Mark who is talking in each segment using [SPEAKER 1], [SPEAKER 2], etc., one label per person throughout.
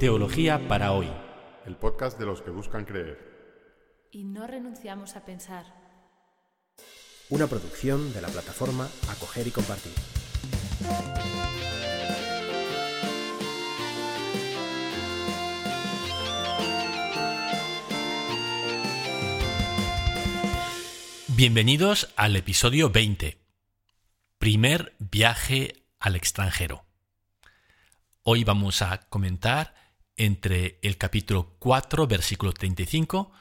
[SPEAKER 1] Teología para hoy.
[SPEAKER 2] El podcast de los que buscan creer.
[SPEAKER 3] Y no renunciamos a pensar.
[SPEAKER 4] Una producción de la plataforma Acoger y Compartir.
[SPEAKER 1] Bienvenidos al episodio 20. Primer viaje al extranjero. Hoy vamos a comentar entre el capítulo 4, versículo 35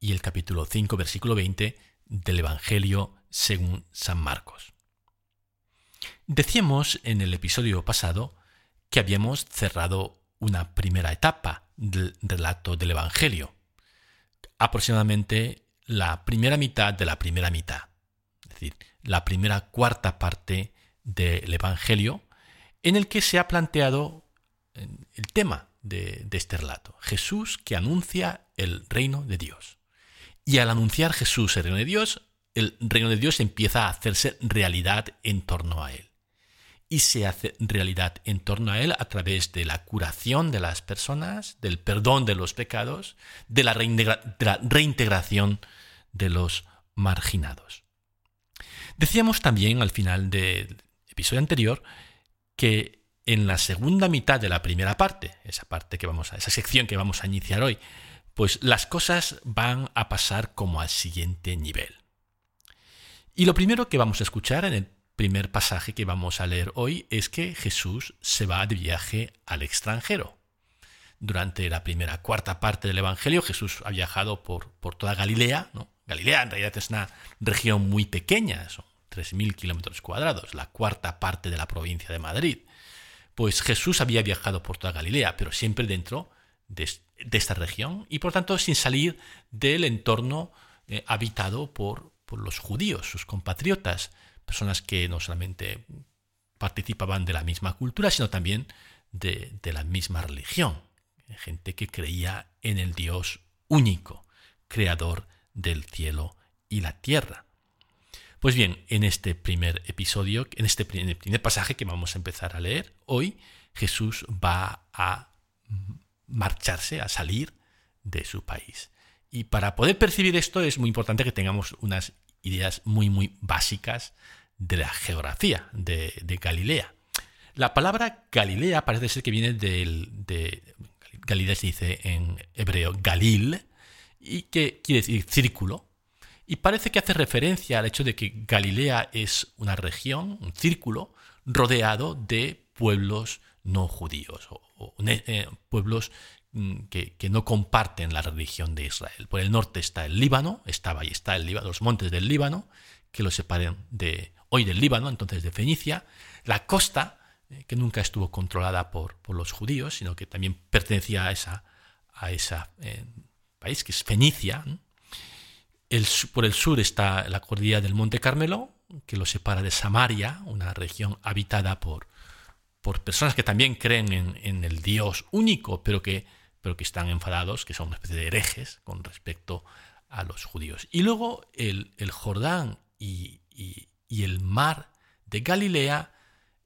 [SPEAKER 1] y el capítulo 5, versículo 20 del Evangelio según San Marcos. Decíamos en el episodio pasado que habíamos cerrado una primera etapa del relato del Evangelio, aproximadamente la primera mitad de la primera mitad, es decir, la primera cuarta parte del Evangelio, en el que se ha planteado el tema de, este relato. Jesús que anuncia el reino de Dios. Y al anunciar Jesús el reino de Dios, el reino de Dios empieza a hacerse realidad en torno a él. Y se hace realidad en torno a él a través de la curación de las personas, del perdón de los pecados, de la, reintegración de los marginados. Decíamos también al final del episodio anterior que en la segunda mitad de la primera parte, esa parte que vamos a, esa sección que vamos a iniciar hoy, pues las cosas van a pasar como al siguiente nivel. Y lo primero que vamos a escuchar en el primer pasaje que vamos a leer hoy es que Jesús se va de viaje al extranjero. Durante la primera cuarta parte del Evangelio, Jesús ha viajado por, por toda Galilea. ¿no? Galilea en realidad es una región muy pequeña, son 3.000 kilómetros cuadrados, la cuarta parte de la provincia de Madrid pues Jesús había viajado por toda Galilea, pero siempre dentro de, esta región y por tanto sin salir del entorno eh, habitado por, los judíos, sus compatriotas, personas que no solamente participaban de la misma cultura, sino también de, de la misma religión, gente que creía en el Dios único, creador del cielo y la tierra. Pues bien, en este primer episodio, en este primer, pasaje que vamos a empezar a leer hoy, Jesús va a marcharse, a salir de su país. Y para poder percibir esto es muy importante que tengamos unas ideas muy, muy básicas de la geografía de, Galilea. La palabra Galilea parece ser que viene del, de... Galilea se dice en hebreo Galil, y que quiere decir círculo, y parece que hace referencia al hecho de que Galilea es una región, un círculo, rodeado de pueblos no judíos, o, eh, pueblos mm, que, no comparten la religión de Israel. Por el norte está el Líbano, estaba y está el Líbano, los montes del Líbano, que lo separan de hoy del Líbano, entonces de Fenicia, la costa, eh, que nunca estuvo controlada por, por, los judíos, sino que también pertenecía a ese a esa, eh, país que es Fenicia, por el sur está la cordillera del Monte Carmelo, que lo separa de Samaria, una región habitada por, por personas que también creen en, el Dios único, pero que, pero que están enfadados, que son una especie de herejes con respecto a los judíos. Y luego el, Jordán y, el mar de Galilea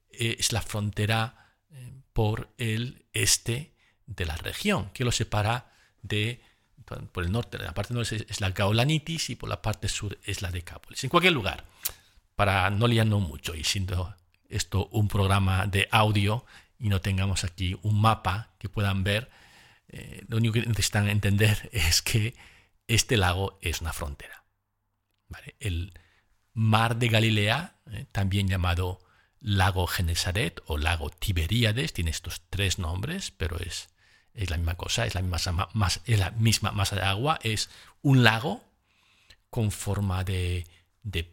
[SPEAKER 1] eh, es la frontera eh, por el este de la región, que lo separa de por el norte, la parte norte es la Gaulanitis y por la parte sur es la Decápolis. En cualquier lugar, para no liarnos mucho y siendo esto un programa de audio y no tengamos aquí un mapa que puedan ver, eh, lo único que necesitan entender es que este lago es una frontera. El mar de Galilea, eh, también llamado lago Genesaret o lago Tiberíades, tiene estos tres nombres, pero es es la misma cosa, es la misma, la misma masa de agua, es un lago con forma de,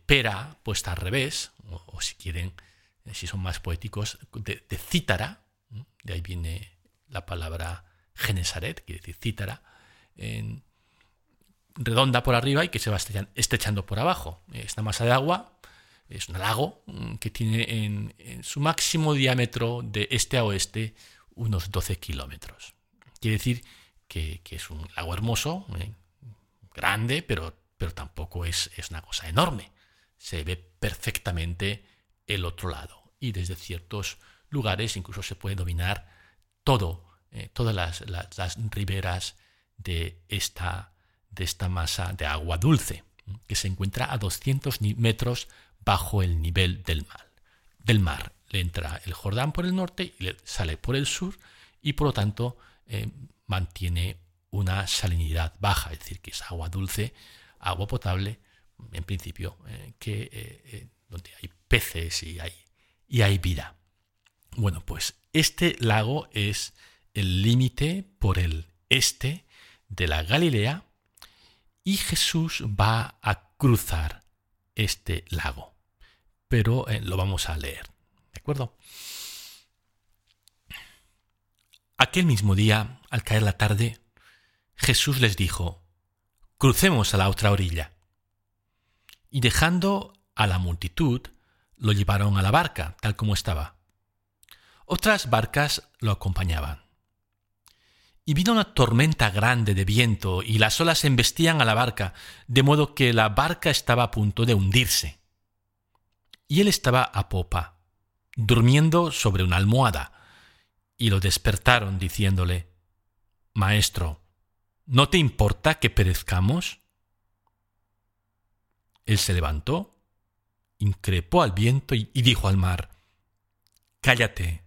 [SPEAKER 1] pera puesta al revés, o, si quieren, eh, si son más poéticos, de, cítara, de ahí viene la palabra Genesaret, quiere decir cítara, redonda por arriba y que se va estrechando por abajo. Esta masa de agua es un lago mm, que tiene en su máximo diámetro de este a oeste unos 12 kilómetros. Quiere decir que, es un lago hermoso, eh, grande, pero, pero tampoco es, es una cosa enorme. Se ve perfectamente el otro lado y desde ciertos lugares incluso se puede dominar todo eh, todas las, las, riberas de esta, de esta masa de agua dulce, que se encuentra a 200 metros bajo el nivel del mar. Del mar. Le entra el Jordán por el norte y le sale por el sur y por lo tanto eh, mantiene una salinidad baja, es decir, que es agua dulce, agua potable, en principio, eh, que, donde hay peces y hay, y hay vida. Bueno, pues este lago es el límite por el este de la Galilea y Jesús va a cruzar este lago. Pero eh, lo vamos a leer. ¿De acuerdo? Aquel mismo día, al caer la tarde, Jesús les dijo, crucemos a la otra orilla. Y dejando a la multitud, lo llevaron a la barca, tal como estaba. Otras barcas lo acompañaban. Y vino una tormenta grande de viento, y las olas embestían a la barca, de modo que la barca estaba a punto de hundirse. Y él estaba a popa, durmiendo sobre una almohada, y lo despertaron diciéndole, Maestro, ¿no te importa que perezcamos? Él se levantó, increpó al viento y, dijo al mar, Cállate,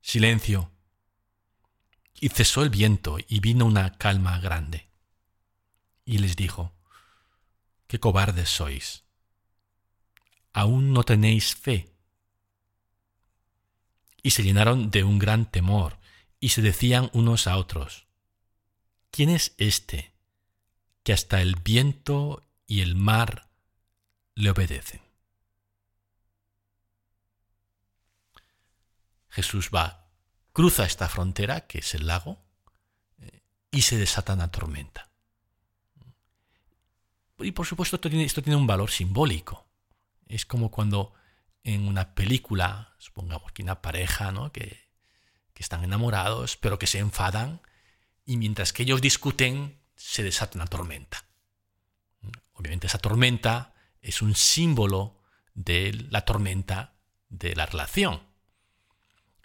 [SPEAKER 1] silencio. Y cesó el viento y vino una calma grande. Y les dijo, Qué cobardes sois. ¿Aún no tenéis fe? Y se llenaron de un gran temor y se decían unos a otros, ¿quién es este que hasta el viento y el mar le obedecen? Jesús va, cruza esta frontera, que es el lago, eh, y se desata una tormenta. Y por supuesto esto tiene, esto tiene un valor simbólico. Es como cuando en una película, supongamos que una pareja, ¿no? que, que están enamorados, pero que se enfadan, y mientras que ellos discuten, se desata una tormenta. Obviamente esa tormenta es un símbolo de la tormenta de la relación.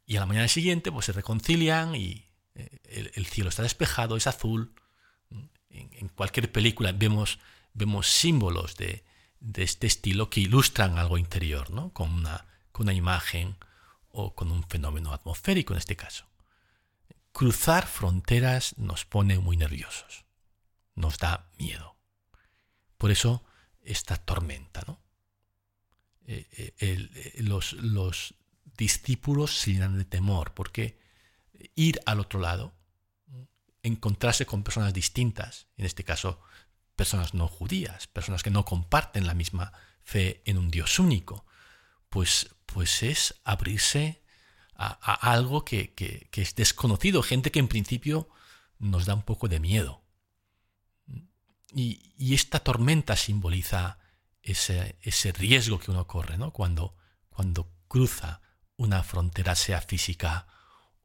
[SPEAKER 1] Y a la mañana siguiente pues se reconcilian y eh, el, cielo está despejado, es azul. En, cualquier película vemos, vemos símbolos de, este estilo que ilustran algo interior, ¿no? con, una, con una imagen o con un fenómeno atmosférico en este caso. Cruzar fronteras nos pone muy nerviosos, nos da miedo. Por eso esta tormenta, ¿no? Eh, eh, los, los discípulos se llenan de temor, porque ir al otro lado, encontrarse con personas distintas, en este caso personas no judías, personas que no comparten la misma fe en un Dios único, pues, pues es abrirse a, algo que, es desconocido, gente que en principio nos da un poco de miedo. Y, esta tormenta simboliza ese, ese, riesgo que uno corre ¿no? cuando, cuando cruza una frontera sea física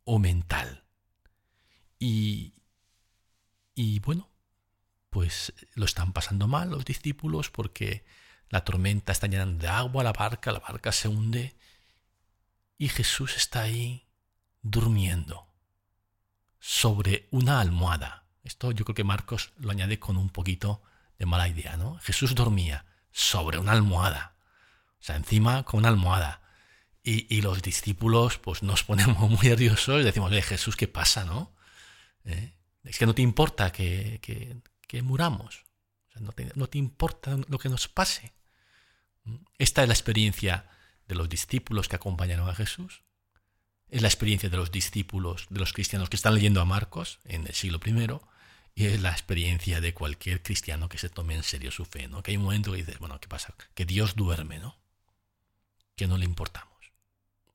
[SPEAKER 1] o mental. Y, y bueno, pues lo están pasando mal los discípulos porque la tormenta está llenando de agua la barca, la barca se hunde y Jesús está ahí durmiendo sobre una almohada. Esto yo creo que Marcos lo añade con un poquito de mala idea, ¿no? Jesús dormía sobre una almohada. O sea, encima con una almohada. Y, los discípulos pues nos ponemos muy nerviosos y decimos, Jesús, ¿qué pasa? no? ¿Eh? Es que no te importa que, muramos. no, te, no, te, importa lo que nos pase. Esta es la experiencia de los discípulos que acompañaron a Jesús. Es la experiencia de los discípulos, de los cristianos que están leyendo a Marcos en el siglo I. Y es la experiencia de cualquier cristiano que se tome en serio su fe. ¿no? Que hay un momento que dices, bueno, ¿qué pasa? Que Dios duerme, ¿no? Que no le importamos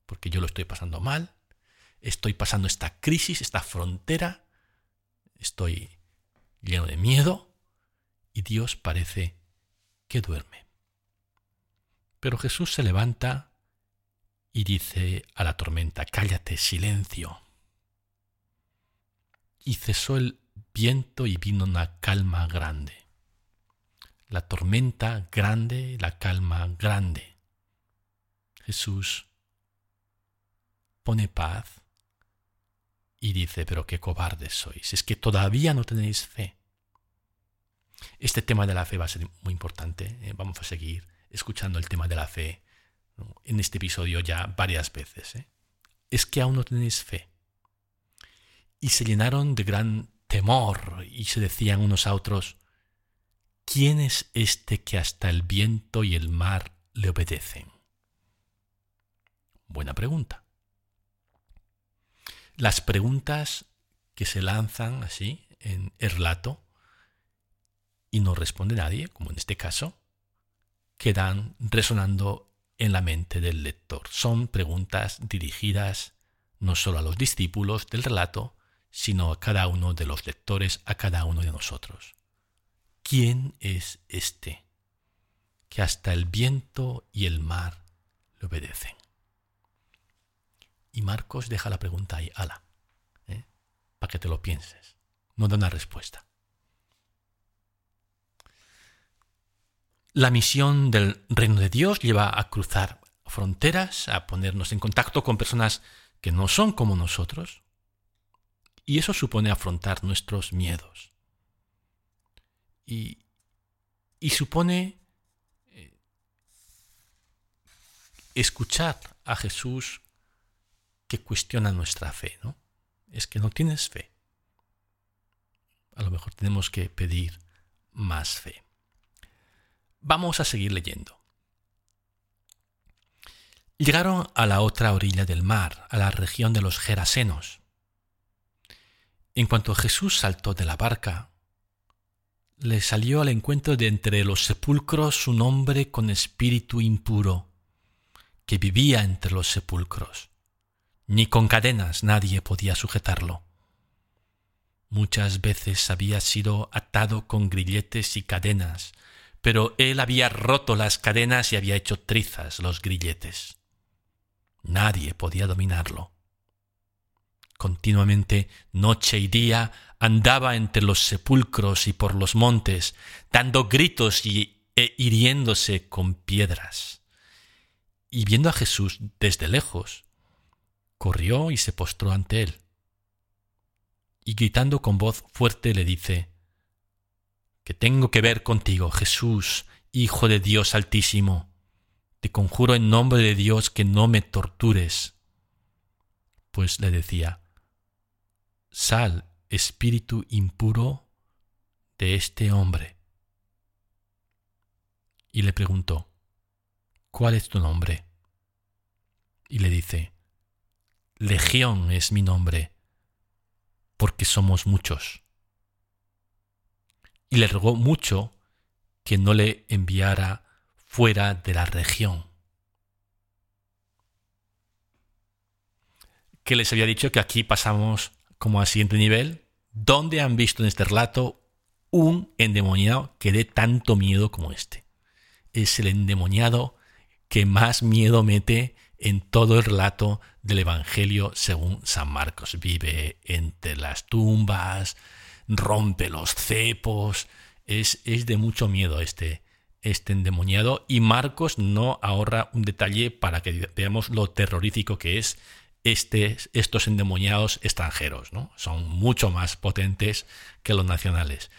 [SPEAKER 1] porque yo lo estoy pasando mal, estoy pasando esta crisis, esta frontera, estoy lleno de miedo y Dios parece que duerme. Pero Jesús se levanta y dice a la tormenta, cállate, silencio. Y cesó el viento y vino una calma grande. La tormenta grande, la calma grande. Jesús pone paz y dice, pero qué cobardes sois, es que todavía no tenéis fe. Este tema de la fe va a ser muy importante, ¿eh? vamos a seguir escuchando el tema de la fe en este episodio ya varias veces. ¿eh? Es que aún no tenéis fe. Y se llenaron de gran temor y se decían unos a otros, ¿quién es este que hasta el viento y el mar le obedecen? Buena pregunta. Las preguntas que se lanzan así en el relato y no responde nadie, como en este caso, quedan resonando en la mente del lector. Son preguntas dirigidas no solo a los discípulos del relato, sino a cada uno de los lectores, a cada uno de nosotros. ¿Quién es este que hasta el viento y el mar le obedecen? Y Marcos deja la pregunta ahí, ala, ¿eh? para que te lo pienses. No da una respuesta. La misión del reino de Dios lleva a cruzar fronteras, a ponernos en contacto con personas que no son como nosotros. Y eso supone afrontar nuestros miedos. Y, y supone eh, escuchar a Jesús que cuestiona nuestra fe, ¿no? Es que no tienes fe. A lo mejor tenemos que pedir más fe. Vamos a seguir leyendo. Llegaron a la otra orilla del mar, a la región de los Gerasenos. En cuanto Jesús saltó de la barca, le salió al encuentro de entre los sepulcros un hombre con espíritu impuro, que vivía entre los sepulcros. Ni con cadenas nadie podía sujetarlo. Muchas veces había sido atado con grilletes y cadenas pero él había roto las cadenas y había hecho trizas los grilletes. Nadie podía dominarlo. Continuamente, noche y día, andaba entre los sepulcros y por los montes, dando gritos y e hiriéndose con piedras. Y viendo a Jesús desde lejos, corrió y se postró ante él. Y gritando con voz fuerte le dice, que tengo que ver contigo, Jesús, Hijo de Dios Altísimo. Te conjuro en nombre de Dios que no me tortures. Pues le decía, Sal, espíritu impuro de este hombre. Y le preguntó, ¿cuál es tu nombre? Y le dice, Legión es mi nombre, porque somos muchos y le rogó mucho que no le enviara fuera de la región. Que les había dicho que aquí pasamos como al siguiente nivel, donde han visto en este relato un endemoniado que dé tanto miedo como este. Es el endemoniado que más miedo mete en todo el relato del Evangelio según San Marcos. Vive entre las tumbas, rompe los cepos. Es, es de mucho miedo este, este endemoniado. Y Marcos no ahorra un detalle para que veamos lo terrorífico que es este, estos endemoniados extranjeros. ¿no? Son mucho más potentes que los nacionales.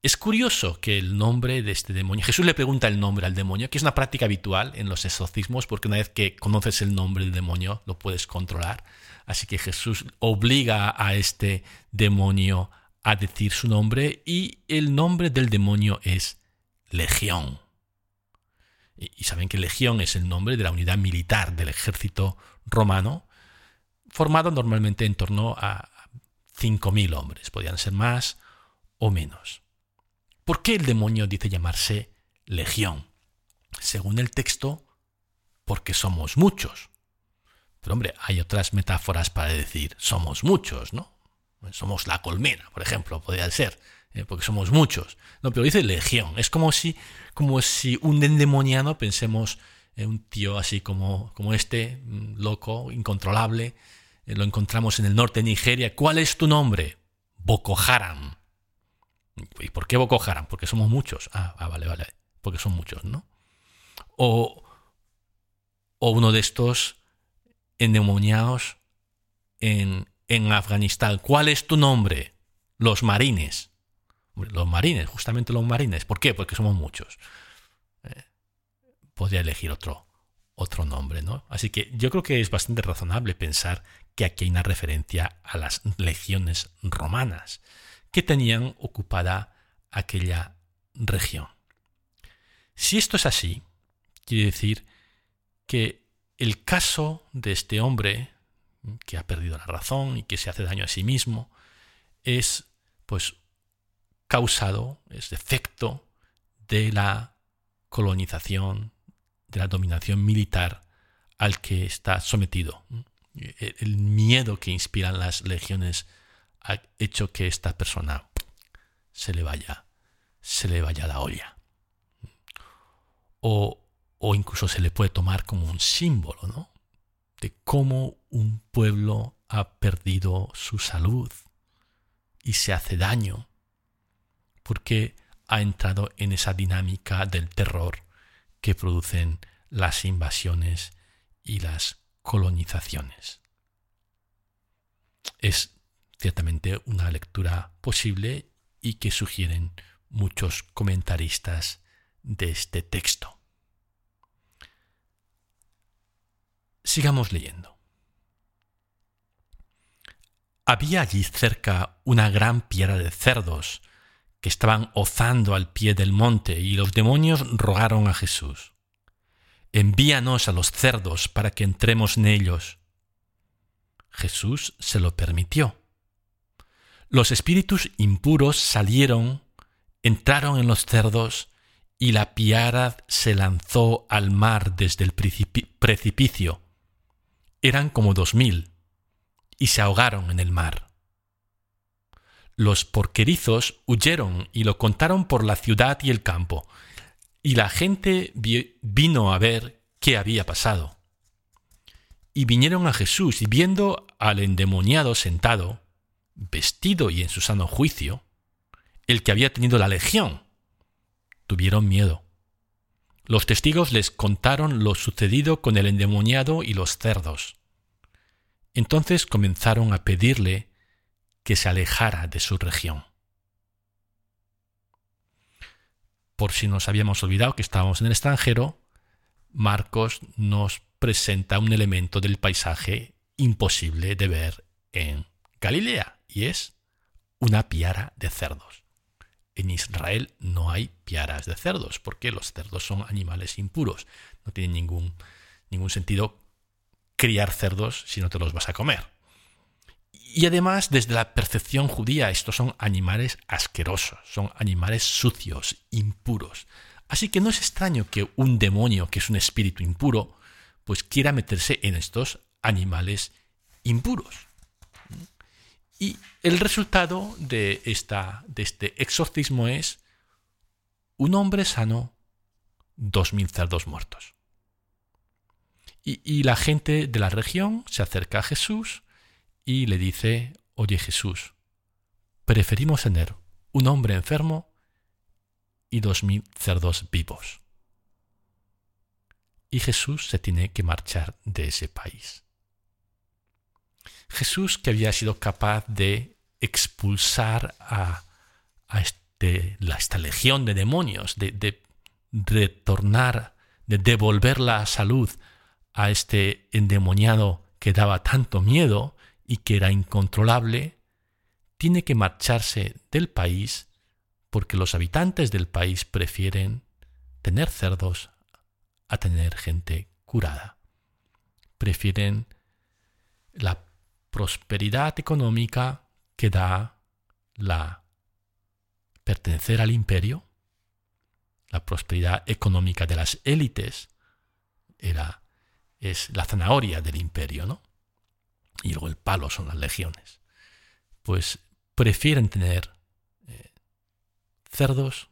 [SPEAKER 1] Es curioso que el nombre de este demonio, Jesús le pregunta el nombre al demonio, que es una práctica habitual en los exorcismos, porque una vez que conoces el nombre del demonio lo puedes controlar. Así que Jesús obliga a este demonio a decir su nombre y el nombre del demonio es Legión. Y saben que Legión es el nombre de la unidad militar del ejército romano, formado normalmente en torno a 5.000 hombres, podían ser más o menos. ¿Por qué el demonio dice llamarse Legión? Según el texto, porque somos muchos. Pero hombre, hay otras metáforas para decir somos muchos, ¿no? Somos la colmena, por ejemplo, podría ser, ¿eh? porque somos muchos. No, pero dice legión. Es como si, como si un endemoniado, pensemos en un tío así como, como este, mm, loco, incontrolable, eh, lo encontramos en el norte de Nigeria. ¿Cuál es tu nombre? Boko Haram. ¿Y por qué Boko Haram? Porque somos muchos. Ah, ah vale, vale. Porque son muchos, ¿no? O, o uno de estos endemoniados en, en Afganistán. ¿Cuál es tu nombre? Los marines. Los marines, justamente los marines. ¿Por qué? Porque somos muchos. Eh, podría elegir otro, otro nombre, ¿no? Así que yo creo que es bastante razonable pensar que aquí hay una referencia a las legiones romanas que tenían ocupada aquella región. Si esto es así, quiere decir que el caso de este hombre que ha perdido la razón y que se hace daño a sí mismo es pues causado, es efecto de la colonización, de la dominación militar al que está sometido. El miedo que inspiran las legiones ha hecho que esta persona se le vaya, se le vaya la olla. O, o incluso se le puede tomar como un símbolo, ¿no? De cómo un pueblo ha perdido su salud y se hace daño porque ha entrado en esa dinámica del terror que producen las invasiones y las colonizaciones. Es ciertamente una lectura posible y que sugieren muchos comentaristas de este texto. Sigamos leyendo. Había allí cerca una gran piedra de cerdos que estaban ozando al pie del monte y los demonios rogaron a Jesús, envíanos a los cerdos para que entremos en ellos. Jesús se lo permitió. Los espíritus impuros salieron, entraron en los cerdos, y la piara se lanzó al mar desde el precipicio. Eran como dos mil, y se ahogaron en el mar. Los porquerizos huyeron y lo contaron por la ciudad y el campo, y la gente vino a ver qué había pasado. Y vinieron a Jesús, y viendo al endemoniado sentado, vestido y en su sano juicio, el que había tenido la legión. Tuvieron miedo. Los testigos les contaron lo sucedido con el endemoniado y los cerdos. Entonces comenzaron a pedirle que se alejara de su región. Por si nos habíamos olvidado que estábamos en el extranjero, Marcos nos presenta un elemento del paisaje imposible de ver en Galilea y es una piara de cerdos. En Israel no hay piaras de cerdos, porque los cerdos son animales impuros. No tiene ningún, ningún sentido criar cerdos si no te los vas a comer. Y además, desde la percepción judía, estos son animales asquerosos, son animales sucios, impuros. Así que no es extraño que un demonio, que es un espíritu impuro, pues quiera meterse en estos animales impuros. Y el resultado de, esta, de este exorcismo es un hombre sano, dos mil cerdos muertos. Y, y, la gente de la región se acerca a Jesús y le dice, oye Jesús, preferimos tener un hombre enfermo y dos mil cerdos vivos. Y Jesús se tiene que marchar de ese país. Jesús que había sido capaz de expulsar a, este, esta legión de demonios, de, de retornar, de devolver la salud a este endemoniado que daba tanto miedo y que era incontrolable, tiene que marcharse del país porque los habitantes del país prefieren tener cerdos a tener gente curada. Prefieren la prosperidad económica que da la pertenecer al imperio, la prosperidad económica de las élites, era, es la zanahoria del imperio, ¿no? Y luego el palo son las legiones. Pues prefieren tener eh, cerdos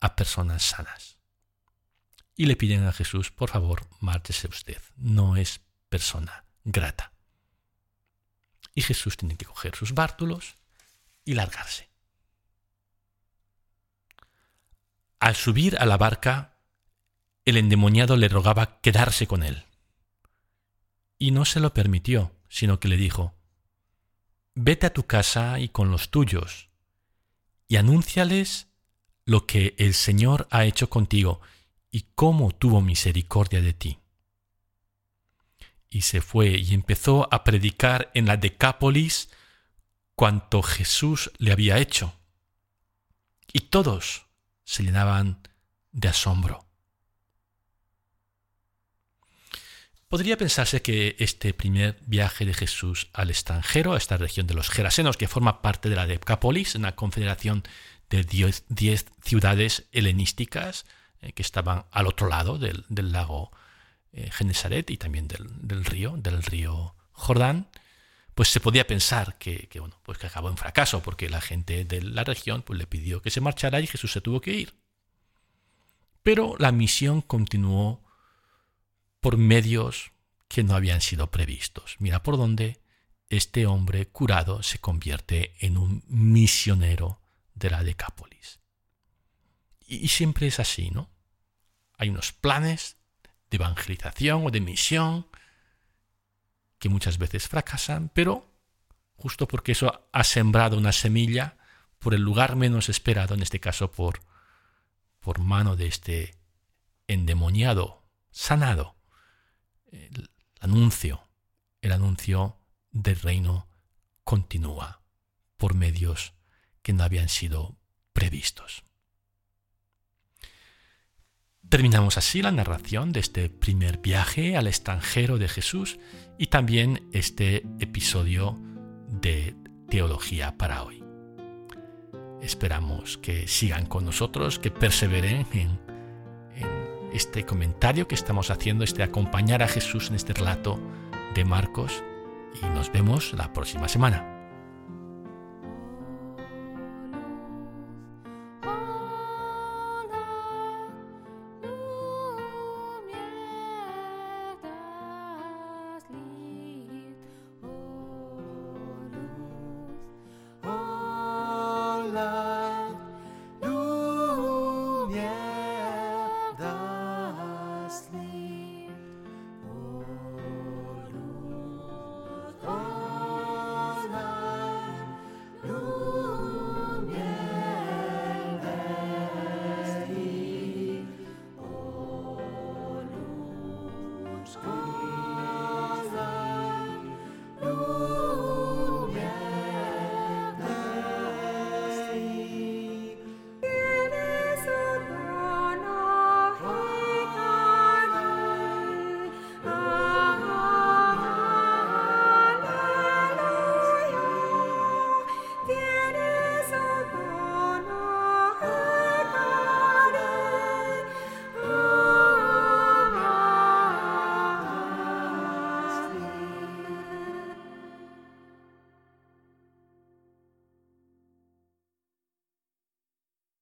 [SPEAKER 1] a personas sanas. Y le piden a Jesús, por favor, márchese usted, no es persona grata. Y Jesús tiene que coger sus bártulos y largarse. Al subir a la barca, el endemoniado le rogaba quedarse con él. Y no se lo permitió, sino que le dijo, vete a tu casa y con los tuyos, y anúnciales lo que el Señor ha hecho contigo y cómo tuvo misericordia de ti. Y se fue y empezó a predicar en la Decápolis cuanto Jesús le había hecho. Y todos se llenaban de asombro. Podría pensarse que este primer viaje de Jesús al extranjero, a esta región de los Gerasenos, que forma parte de la Decápolis, una confederación de diez, ciudades helenísticas eh, que estaban al otro lado del, lago eh, Genesaret y también del, río, del río Jordán, pues se podía pensar que, bueno, pues que acabó en fracaso, porque la gente de la región pues, le pidió que se marchara y Jesús se tuvo que ir. Pero la misión continuó por medios que no habían sido previstos. Mira por dónde este hombre curado se convierte en un misionero de la Decápolis. Y, siempre es así, ¿no? Hay unos planes de evangelización o de misión que muchas veces fracasan, pero justo porque eso ha sembrado una semilla por el lugar menos esperado, en este caso por, por mano de este endemoniado, sanado, el anuncio, el anuncio del reino continúa por medios que no habían sido previstos. Terminamos así la narración de este primer viaje al extranjero de Jesús y también este episodio de Teología para hoy. Esperamos que sigan con nosotros, que perseveren en, este comentario que estamos haciendo, este acompañar a Jesús en este relato de Marcos y nos vemos la próxima semana.